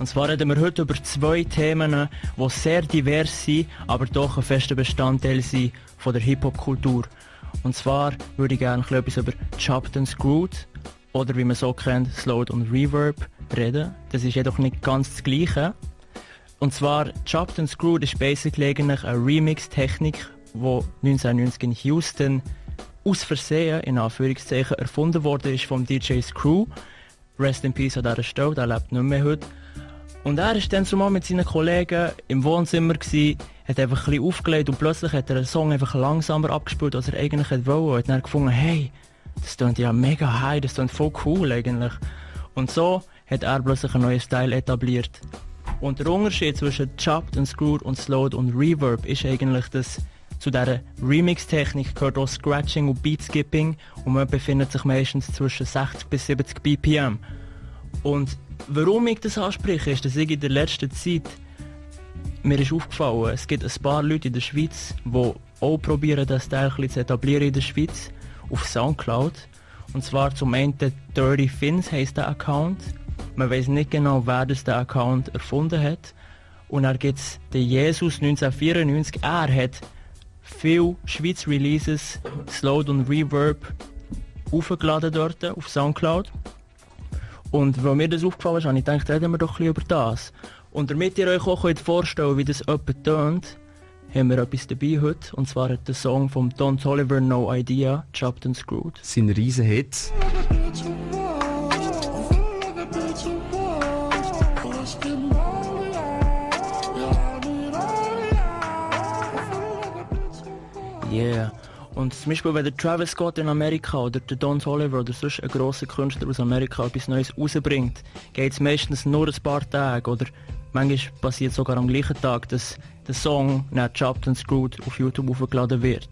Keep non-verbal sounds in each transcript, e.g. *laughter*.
Und zwar reden wir heute über zwei Themen, die sehr divers sind, aber doch ein fester Bestandteil sind von der Hip-Hop-Kultur. Und zwar würde ich gerne etwas über Chopped and Screwed oder wie man so kennt, Slowed und Reverb reden. Das ist jedoch nicht ganz das Gleiche. Und zwar Chopped and Screwed ist basically eigentlich eine Remix-Technik, die 1990 in Houston aus Versehen, in Anführungszeichen, erfunden wurde vom DJ Screw. Rest in Peace an dieser Stelle, der lebt nicht mehr heute. Und er war dann zumal mit seinen Kollegen im Wohnzimmer, gewesen, hat einfach ein bisschen aufgelegt und plötzlich hat er einen Song einfach langsamer abgespielt, als er eigentlich wollte. Und hat dann gefunden, hey, das klingt ja mega high, das klingt voll cool eigentlich. Und so hat er plötzlich einen neuen Style etabliert. Und der Unterschied zwischen Chopped und Screwed und Slowed und Reverb ist eigentlich, dass zu dieser Remix-Technik gehört auch Scratching und Beatskipping und man befindet sich meistens zwischen 60 bis 70 BPM. Und warum ich das anspreche, ist, dass ich in der letzten Zeit mir ist aufgefallen, es gibt ein paar Leute in der Schweiz, die auch probieren, das Teil zu etablieren in der Schweiz auf Soundcloud. Und zwar zum einen Dirty Fins heisst der Account. Man weiß nicht genau, wer das der Account erfunden hat. Und dann gibt es den Jesus 1994. Er hat viele Schweiz Releases, Slowed und Reverb aufgeladen dort auf Soundcloud. Und weil mir das aufgefallen ist, habe ich gedacht, reden wir doch ein bisschen über das. Und damit ihr euch auch vorstellen könnt, wie das jemand tönt, haben wir etwas dabei heute. Und zwar hat der Song von Don Toliver No Idea, Chopped and Screwed. Sein riesen Hit. Yeah. Und zum Beispiel, wenn der Travis Scott in Amerika oder der Don Toliver oder sonst ein grosser Künstler aus Amerika etwas Neues rausbringt, geht es meistens nur ein paar Tage oder manchmal passiert sogar am gleichen Tag, dass der Song nicht Chopped and Screwed auf YouTube aufgeladen wird.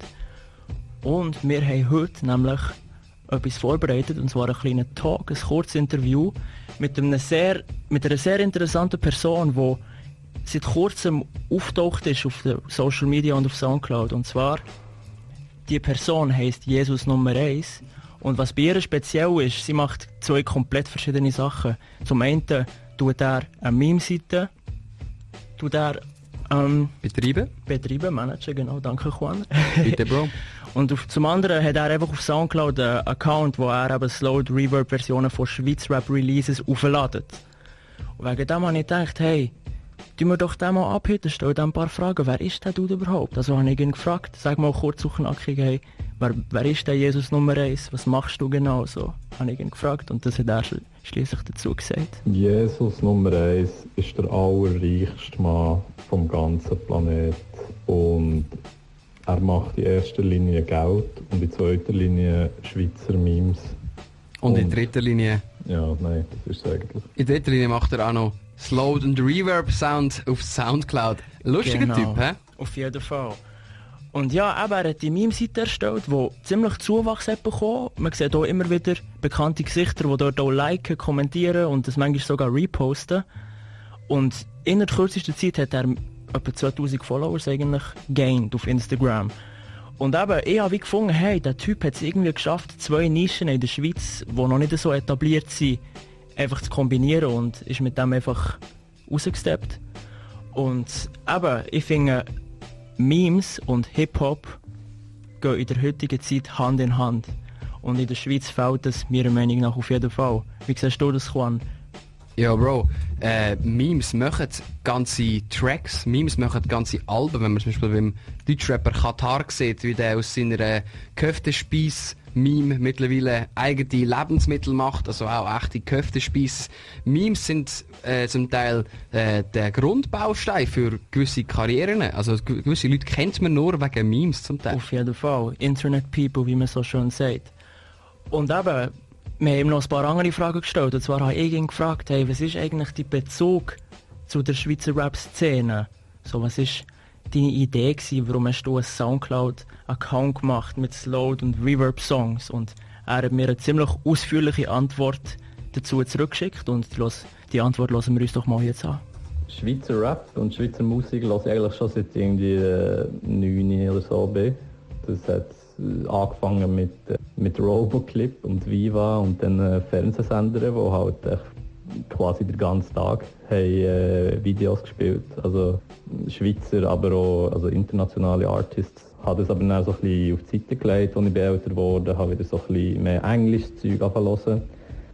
Und wir haben heute nämlich etwas vorbereitet, und zwar einen kleinen Talk, ein kurzes Interview mit, einem sehr, mit einer sehr interessanten Person, die seit kurzem auftaucht ist auf den Social Media und auf Soundcloud. Und zwar die Person heißt Jesus Nummer 1 und was bei ihr speziell ist, sie macht zwei komplett verschiedene Sachen. Zum einen tut er eine Meme-Seite, tut er ähm, betreiben, betreiben, managen, genau, danke Juan. *laughs* Bitte Bro. und auf, zum anderen hat er einfach auf Soundcloud einen Account, wo er eben Slowed Reverb Versionen von Schweiz Rap Releases aufladet. Und wegen dem habe ich gedacht, hey, tun wir doch den mal abhüten, stell dir ein paar Fragen. Wer ist der Dude überhaupt? Also habe ich ihn gefragt, sag mal kurz und knackig, hey, wer, wer ist der Jesus Nummer 1? Was machst du genau? So habe ich ihn gefragt und das hat er schließlich dazu gesagt. Jesus Nummer 1 ist der allerreichste Mann vom ganzen Planet und er macht in erster Linie Geld und in zweiter Linie Schweizer Memes. Und, und in dritter Linie? Ja, nein, das ist es eigentlich. In dritter Linie macht er auch noch Slowed und Reverb Sound auf Soundcloud. Lustiger genau. Typ, hä? Auf jeden Fall. Und ja, aber er hat die Meme-Seite erstellt, die ziemlich Zuwachs hat bekommen. Man sieht auch immer wieder bekannte Gesichter, die dort auch liken, kommentieren und das manchmal sogar reposten. Und in der kürzesten Zeit hat er etwa 2000 Followers eigentlich gained auf Instagram. Und eben, ich habe gefunden, hey, der Typ hat es irgendwie geschafft, zwei Nischen in der Schweiz, die noch nicht so etabliert sind, einfach zu kombinieren und ist mit dem einfach rausgesteppt. Und eben, ich finde, Memes und Hip-Hop gehen in der heutigen Zeit Hand in Hand. Und in der Schweiz fällt das meiner Meinung nach auf jeden Fall. Wie siehst du das, Juan? Ja, Bro, äh, Memes machen ganze Tracks, Memes machen ganze Alben, wenn man zum Beispiel beim Deutschrapper Katar sieht, wie der aus seiner äh, Köftespieß Meme mittlerweile eigene Lebensmittel macht, also auch echte Köftespieße. Memes sind äh, zum Teil äh, der Grundbaustein für gewisse Karrieren. Also gewisse Leute kennt man nur wegen Memes zum Teil. Auf jeden Fall. Internet People, wie man so schön sagt. Und eben, wir haben noch ein paar andere Fragen gestellt. Und zwar habe ich ihn gefragt, hey, was ist eigentlich der Bezug zu der Schweizer Rap-Szene? So, was ist deine Idee gewesen, warum hast du einen Soundcloud-Account gemacht mit Slowed und Reverb-Songs? Und er hat mir eine ziemlich ausführliche Antwort dazu zurückgeschickt und die Antwort lassen wir uns doch mal jetzt an. Schweizer Rap und Schweizer Musik lasse ich eigentlich schon seit irgendwie äh, 9 oder so bin. Das hat angefangen mit, mit Roboclip und Viva und dann äh, Fernsehsendern, wo halt quasi den ganzen Tag haben, äh, Videos gespielt. Also Schweizer, aber auch also internationale Artists. Habe das aber dann so ein bisschen auf die Seite gelegt, als ich älter wurde, habe wieder so ein bisschen mehr englisches Zeug angefangen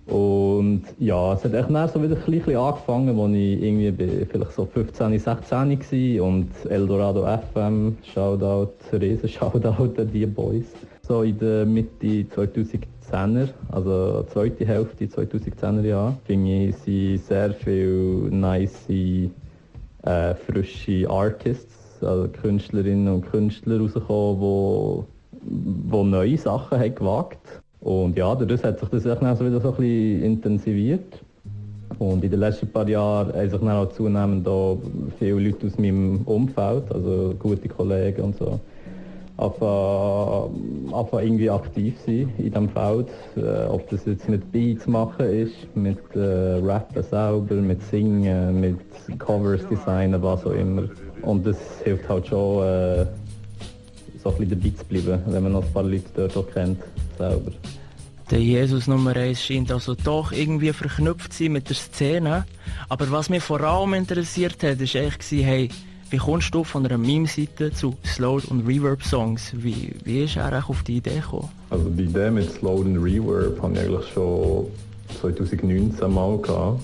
und ja, es hat echt dann so wieder ein bisschen angefangen, als ich irgendwie vielleicht so 15, 16 war und Eldorado FM, Shoutout, riesen *laughs* Shoutout an die Boys. So in der Mitte 2010er, also zweite Hälfte 2010er Jahre, finde ich, sind sehr viele nice, äh, frische Artists, also Künstlerinnen und Künstler rausgekommen, die, die neue Sachen haben gewagt und ja, dadurch hat sich das so wieder so ein bisschen intensiviert. Und in den letzten paar Jahren haben sich dann auch zunehmend auch viele Leute aus meinem Umfeld, also gute Kollegen und so, einfach irgendwie aktiv sein in diesem Feld. Äh, ob das jetzt mit Beats machen ist, mit äh, Rappen selber, mit Singen, mit Covers designen, was auch immer. Und das hilft halt schon, äh, so ein bisschen dabei zu bleiben, wenn man noch ein paar Leute dort auch kennt selber. Der Jesus Nummer 1 scheint also doch irgendwie verknüpft zu sein mit der Szene. Aber was mich vor allem interessiert hat, ist eigentlich, hey, wie kommst du von einer Meme-Seite zu Slowed und Reverb-Songs? Wie, wie ist er auf die Idee gekommen? Also die Idee mit Slowed und Reverb habe ich eigentlich schon 2019 mal gehabt,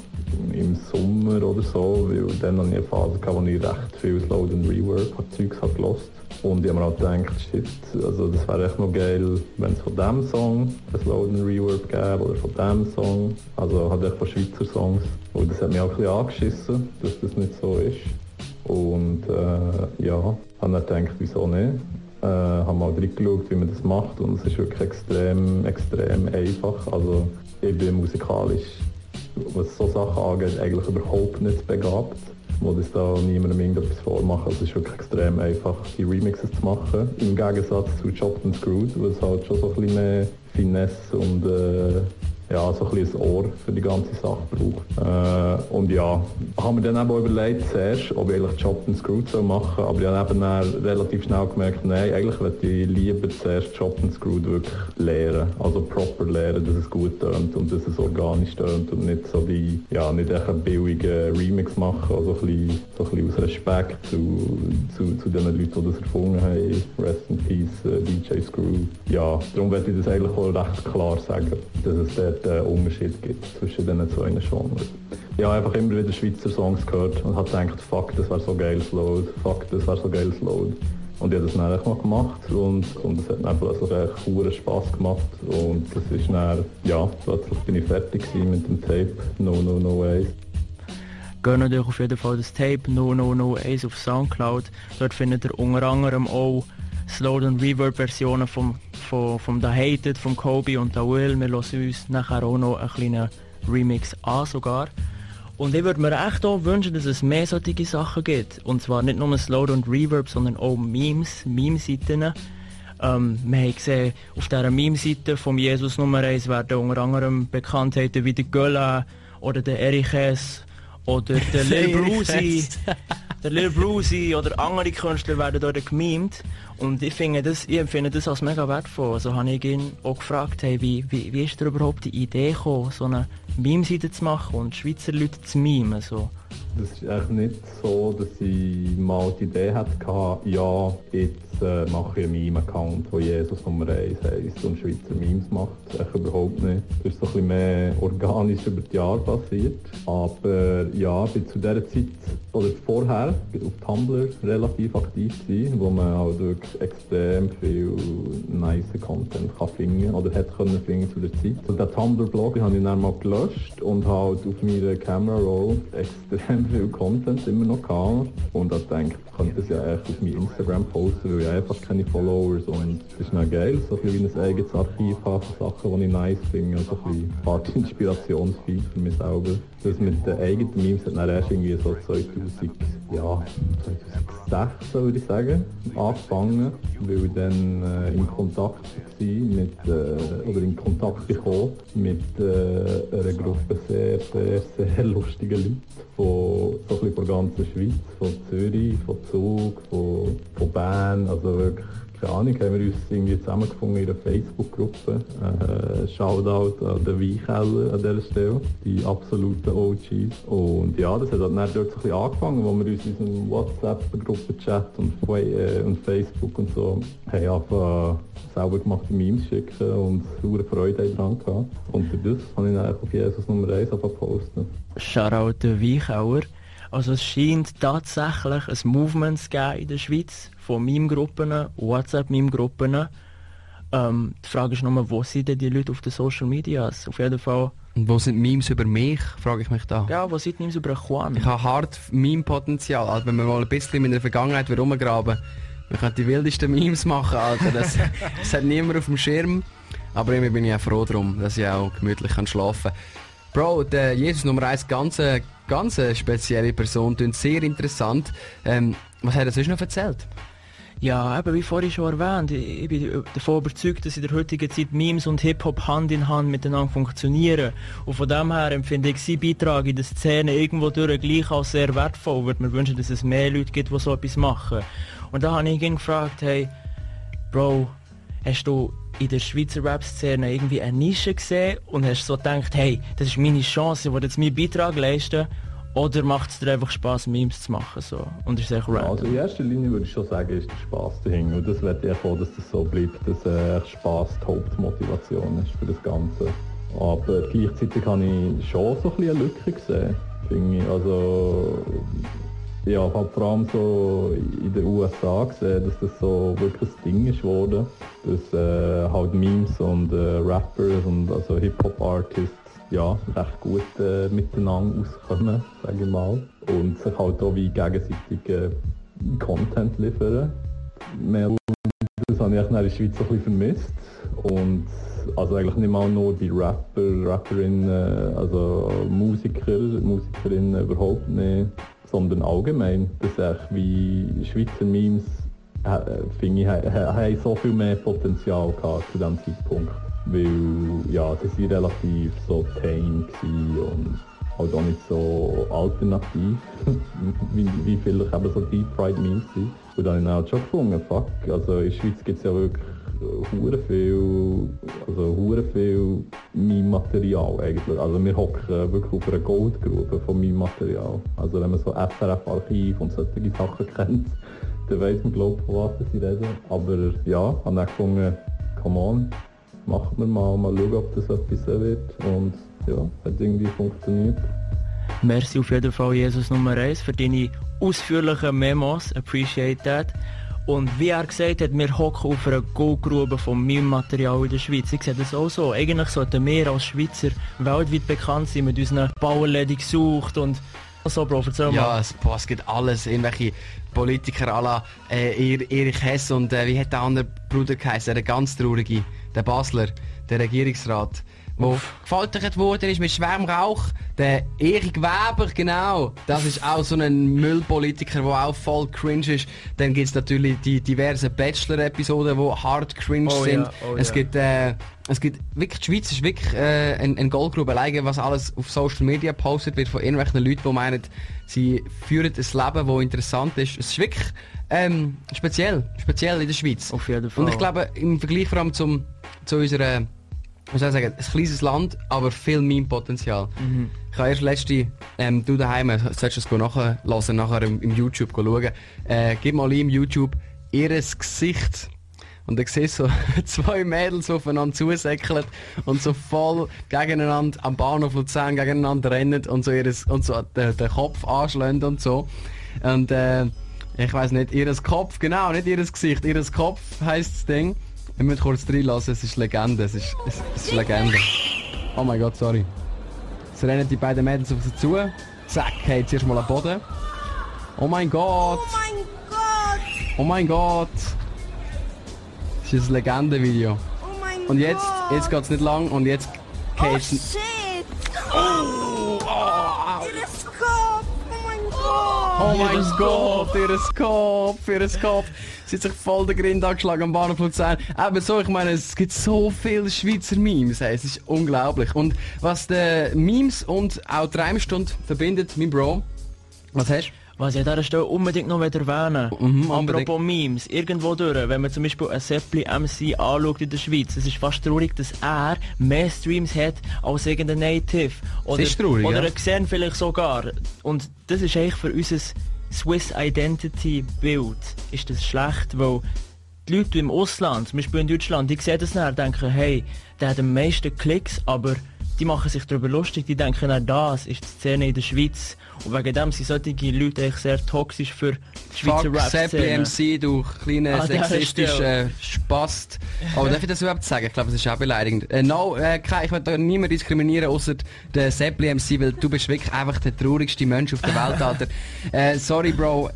im Sommer oder so, weil dann hatte ich eine Phase, gehabt, wo ich recht viel Slowed und Reverb Zeugs habe gelost. Und ich habe mir auch gedacht, shit, also das wäre echt noch geil, wenn es von diesem Song ein Load and Reverb gäbe oder von diesem Song. Also halt echt von Schweizer Songs. Und das hat mich auch ein bisschen angeschissen, dass das nicht so ist. Und äh, ja, habe dann gedacht, wieso nicht. Äh, habe mal reingeschaut, wie man das macht und es ist wirklich extrem, extrem einfach. Also ich bin musikalisch, was so Sachen angeht, eigentlich überhaupt nicht begabt wo das da niemandem irgendetwas vormachen. Also es ist wirklich extrem einfach, die Remixes zu machen. Im Gegensatz zu Chopped and Screwed, wo es halt schon so ein bisschen mehr Finesse und äh, ja, so ein bisschen ein Ohr für die ganze Sache braucht. Äh, und ja, haben wir dann eben überlegt zuerst, ob ich eigentlich Chopped and Screwed soll machen aber ich habe dann relativ schnell gemerkt, nein, eigentlich würde ich lieber zuerst Chopped and Screwed wirklich lernen, also proper lernen, dass es gut tönt und dass es organisch tönt und nicht so wie, ja, nicht einen billigen Remix machen, also ein bisschen, so ein bisschen aus Respekt zu, zu, zu den Leuten, die das erfunden haben, Rest in Peace, äh, DJ Screw. Ja, darum werde ich das eigentlich auch recht klar sagen, dass es dort einen Unterschied gibt zwischen diesen zwei Genres. Ich habe einfach immer wieder Schweizer Songs gehört und habe gedacht, fuck, das wäre so geil Load, fuck, das wäre so geil Load. Und ich habe das dann mal gemacht und, und es hat dann plötzlich echt hohen Spass gemacht und das ist dann, ja, plötzlich bin ich fertig mit dem Tape No No No Ace. Geht natürlich auf jeden Fall das Tape No No No Ace auf Soundcloud. Dort findet ihr unter anderem auch Slowed und Reverb Versionen vom, vom, vom The Hated, vom Kobe und The Will. Wir hören uns nachher auch noch einen kleinen Remix an sogar. Und ich würde mir echt auch wünschen, dass es mehr solche Sachen gibt. Und zwar nicht nur Slowed und Reverb, sondern auch Memes, Meme-Seiten. Ähm, wir haben gesehen, auf dieser Meme-Seite von Jesus Nummer 1 werden unter anderem Bekanntheiten wie der Gölla oder der Eriches oder der *laughs* Lil Brucey. Der Lil Brucey oder andere Künstler werden dort gemimt. Und ich finde das, ich empfinde das als mega wertvoll. Also habe ich ihn auch gefragt, hey, wie, wie, wie ist dir überhaupt die Idee gekommen, so eine Meme-Seite zu machen und Schweizer Leute zu mimen? So? Das ist eigentlich nicht so, dass ich mal die Idee hatte, ja, jetzt äh, mache ich einen Meme-Account, wo Jesus Nummer 1 heisst und Schweizer Memes macht. Echt überhaupt nicht. Das ist so ein bisschen mehr organisch über die Jahre passiert. Aber ja, ich bin zu dieser Zeit, oder vorher, auf Tumblr relativ aktiv gewesen, wo man auch wirklich extrem viel nice Content kann finden oder hätte können finden zu der Zeit. Und den Tumblr-Blog habe ich dann mal gelöscht und halt auf meiner Camera Roll extrem viel *laughs* Content immer noch gehabt. Und ich denke, ich könnte das ja echt auf meinem Instagram posten, weil ich einfach keine Followers und das ist dann geil, so ein wie ein eigenes Archiv habe von Sachen, die ich nice finde und so ein bisschen *laughs* Inspirationsfeed für mich selber. Das mit den eigenen Memes hat dann erst irgendwie so 2000, ja, 2016 würde ich sagen, angefangen, weil ich dann äh, in Kontakt war mit, äh, oder in Kontakt gekommen mit äh, einer Gruppe sehr, sehr, sehr lustiger Leute von, so ein der ganzen Schweiz, von Zürich, von Zug, von, von Bern, also wirklich keine Ahnung, haben wir uns irgendwie zusammengefunden in einer Facebook-Gruppe. Äh, Shoutout an den Weinkeller an dieser Stelle, die absoluten OGs. Und ja, das hat dann dort so ein bisschen angefangen, wo wir uns in unserem WhatsApp-Gruppen-Chat und, äh, und Facebook und so haben angefangen selber gemachte Memes schicken und hohe Freude daran gehabt. Und durch das habe ich dann auf Jesus Nummer 1 posten. Shoutout der Weichauer. Also es scheint tatsächlich ein Movement zu geben in der Schweiz von Meme-Gruppen, WhatsApp-Meme-Gruppen. Ähm, die Frage ist nur, wo sind denn die Leute auf den Social Medias? Auf jeden Fall. Und wo sind Memes über mich, frage ich mich da. Ja, wo sind Memes über Juan? Ich habe hart Meme-Potenzial. Also wenn wir mal ein bisschen in der Vergangenheit rumgraben, wir können die wildesten Memes machen, Alter. Das, *laughs* das hat niemand auf dem Schirm. Aber irgendwie bin ich auch froh darum, dass ich auch gemütlich kann schlafen kann. Bro, der Jesus Nummer 1, ganz, ganz spezielle Person, klingt sehr interessant. Ähm, was hat er sonst noch erzählt? Ja, eben wie vorhin schon erwähnt, ich bin davon überzeugt, dass in der heutigen Zeit Memes und Hip-Hop Hand in Hand miteinander funktionieren. Und von dem her empfinde ich seinen Beitrag in der Szene irgendwo durch gleich als sehr wertvoll. Würde mir wünschen, dass es mehr Leute gibt, die so etwas machen. Und da habe ich ihn gefragt, hey, Bro, hast du in der Schweizer Rap-Szene irgendwie eine Nische gesehen und hast so gedacht, hey, das ist meine Chance, ich will jetzt meinen Beitrag leisten oder macht es dir einfach Spaß, Memes zu machen? So? Und ist echt random? Also in erster Linie würde ich schon sagen, ist der Spaß dahinter. Und das wird ich auch, dass das so bleibt, dass äh, Spaß die Hauptmotivation ist für das Ganze. Aber gleichzeitig habe ich schon so ein bisschen eine Lücke gesehen. Finde ich. Also ja, ich habe vor allem so in den USA gesehen, dass das so wirklich ein Ding ist geworden, dass äh, halt Memes und äh, Rappers und also Hip-Hop-Artists ja, recht gut äh, miteinander auskommen, sage ich mal. Und sich halt auch wie gegenseitig äh, Content liefern. Mehr das habe ich in der Schweiz ein bisschen vermisst. Und also eigentlich nicht mal nur die Rapper, Rapperinnen, also Musiker, Musikerinnen überhaupt nicht sondern allgemein, dass ich wie Schweizer Memes äh, finde ich, haben so viel mehr Potenzial gehabt zu diesem Zeitpunkt. Weil ja, sie waren relativ so tame und halt auch nicht so alternativ, *laughs* wie, wie vielleicht eben so Deep Fried Memes sind. Und dann habe ich halt schon gefunden, fuck, also in der Schweiz gibt es ja wirklich hure viel, also hure viel Meme-Material eigentlich. Also wir hocken wirklich auf einer Goldgrube von Meme-Material. Also wenn man so SRF-Archiv und solche Sachen *laughs* kennt, dann weiss man glaube von was sie reden. Aber ja, habe dann gefunden, come on, machen wir mal, mal schauen, ob das etwas wird. Und ja, hat irgendwie funktioniert. Merci auf jeden Fall, Jesus Nummer 1, für deine ausführlichen Memos. Appreciate that. Und wie er gesagt hat, wir hocken auf einer Goldgrube von Meme-Material in der Schweiz. Ich sehe das auch so. Eigentlich sollten wir als Schweizer weltweit bekannt sein mit unseren Bauerläden gesucht und so, Bro, erzähl. Ja, es, boah, es gibt alles. Irgendwelche Politiker à la äh, Erich Hess und äh, wie hat der andere Bruder geheißen? Der ganz traurige, der Basler, der Regierungsrat wo gefoltert worden ist mit schwerem Rauch. Der Erik Weber, genau. Das ist auch so ein Müllpolitiker, der auch voll cringe ist. Dann gibt es natürlich die diversen Bachelor-Episoden, die hart cringe oh, sind. Ja, oh, es, ja. gibt, äh, es gibt wirklich, die Schweiz ist wirklich äh, ein, ein Goldgrube alleine, was alles auf Social Media postet wird von irgendwelchen Leuten, die meinen, sie führen ein Leben, das interessant ist. Es ist wirklich ähm, speziell, speziell in der Schweiz. Auf jeden Fall. Und ich glaube, im Vergleich vor allem zum, zu unserer muss ich sagen, ein kleines Land, aber viel Meme-Potenzial. Mhm. Ich habe erst letzte, ähm, du daheim, solltest du es nachher, nachher im, im YouTube schauen. Äh, gib mal im YouTube ihres Gesicht. Und dann siehst so *laughs* zwei Mädels aufeinander zusäckeln und so voll gegeneinander am Bahnhof Luzern gegeneinander rennen und so, ihres, und so den, den Kopf anschlagen und so. Und äh, ich weiß nicht, ihres Kopf, genau, nicht ihres Gesicht, ihres Kopf heisst das Ding. Wir müssen kurz reinlassen, es ist Legende, es ist, es, es ist Legende. Oh mein Gott, sorry. Jetzt rennen die beiden Mädels auf sie zu. Zack, hey, zuerst mal am Boden. Oh mein Gott! Oh mein Gott! Oh mein Gott! Das ist ein Legendenvideo. Oh mein Und jetzt, Gott! jetzt geht's nicht lang und jetzt Oh geht's... shit! Oh, oh, oh mein Gott, ihres Kopf, ihres Kopf. Sie hat sich voll den Grind angeschlagen am Bahnhof Luzern. Eben so, ich meine, es gibt so viele Schweizer Memes, es ist unglaublich. Und was die Memes und auch die Reimstunde verbindet, mein Bro, was hast du? Was ich an dieser Stelle unbedingt noch erwähnen Mhm, Apropos Memes, irgendwo durch, wenn man zum Beispiel ein Seppli MC anschaut in der Schweiz, es ist fast traurig, dass er mehr Streams hat als irgendein Native. Oder, ist traurig, oder ja. ein Xen vielleicht sogar. Und das ist eigentlich für unser Swiss Identity Bild ist das schlecht, weil die Leute im Ausland, zum Beispiel in Deutschland, die sehen das nachher, denken, hey, der hat am meisten Klicks, aber die machen sich darüber lustig, die denken, na, das ist die Szene in der Schweiz. Und wegen dem sind solche Leute eigentlich sehr toxisch für die Schweizer Rap-Szene. MC, du kleiner dieser sexistischer Spast. Aber darf ich das überhaupt sagen? Ich glaube, das ist auch beleidigend. Äh, no, äh, ich will da niemand diskriminieren, außer den Seppli MC, weil du bist wirklich einfach der traurigste Mensch auf der Welt, Alter. *laughs* äh, sorry, Bro.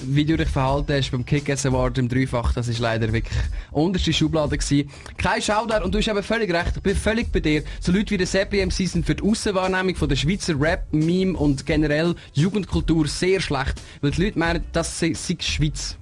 Wie du dich verhalten hast beim Kick-Ass Award im Dreifach, das ist leider wirklich unterste Schublade gewesen. Kein Shoutout und du hast eben völlig recht, ich bin völlig bei dir. So Leute wie der Seppli MC sind für die Aussenwahrnehmung von der Schweizer Rap, Meme und generell Jugendkultur sehr schlecht, weil die Leute meinen, das sei sei die Schweiz.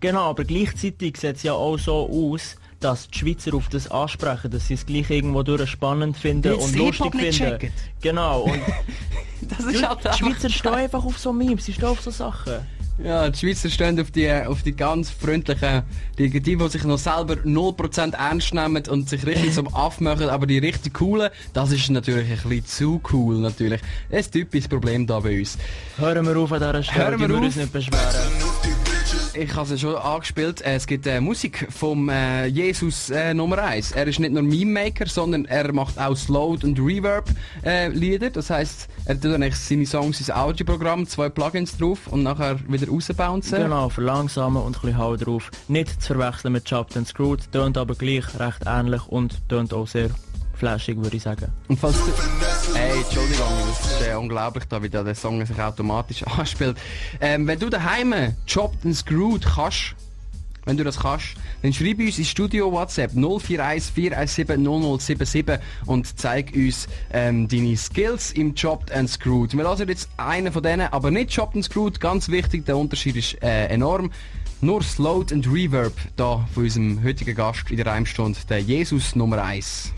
Genau, aber gleichzeitig sieht es ja auch so aus, dass die Schweizer auf das ansprechen, dass sie es gleich irgendwo durch spannend finden und lustig finden. checken. Genau, und *laughs* Das die Schweizer stehen einfach auf so Memes, sie stehen auf so Sachen. Ja, die Schweizer stehen auf die, auf die ganz freundlichen, die, die, die sich noch selber 0% ernst nehmen und sich richtig zum *laughs* Aff machen, aber die richtig coolen, das ist natürlich ein bisschen zu cool, natürlich. Das ist ein typisches Problem da bei uns. Hören wir auf an dieser Stelle, Hören wir auf. uns nicht beschweren. Ich habe es schon angespielt. Äh, Es gibt äh, Musik vom äh, Jesus äh, Nummer 1. Er ist nicht nur Meme-Maker, sondern er macht auch Slowed und Reverb äh. Das heißt, er tut dann eigentlich seine Songs ins Audioprogramm, zwei Plugins drauf und nachher wieder rausbouncen. Genau, verlangsamen und ein bisschen Hau drauf. Nicht zu verwechseln mit Chopped and Screwed, tönt aber gleich recht ähnlich und tönt auch sehr flashig, würde ich sagen. Und falls du... Ey, Entschuldigung, das ist äh, unglaublich, da wie der Song sich automatisch *laughs* anspielt. Ähm, wenn du daheim Chopped and Screwed kannst, wenn du das kannst, dann schreib uns ins Studio WhatsApp 041 417 0077 und zeig uns ähm, deine Skills im Chopped and Screwed. Wir lassen jetzt einen von denen, aber nicht Chopped and Screwed, ganz wichtig, der Unterschied ist äh, enorm. Nur Slowed and Reverb da von unserem heutigen Gast in der Reimstunde, der Jesus Nummer 1.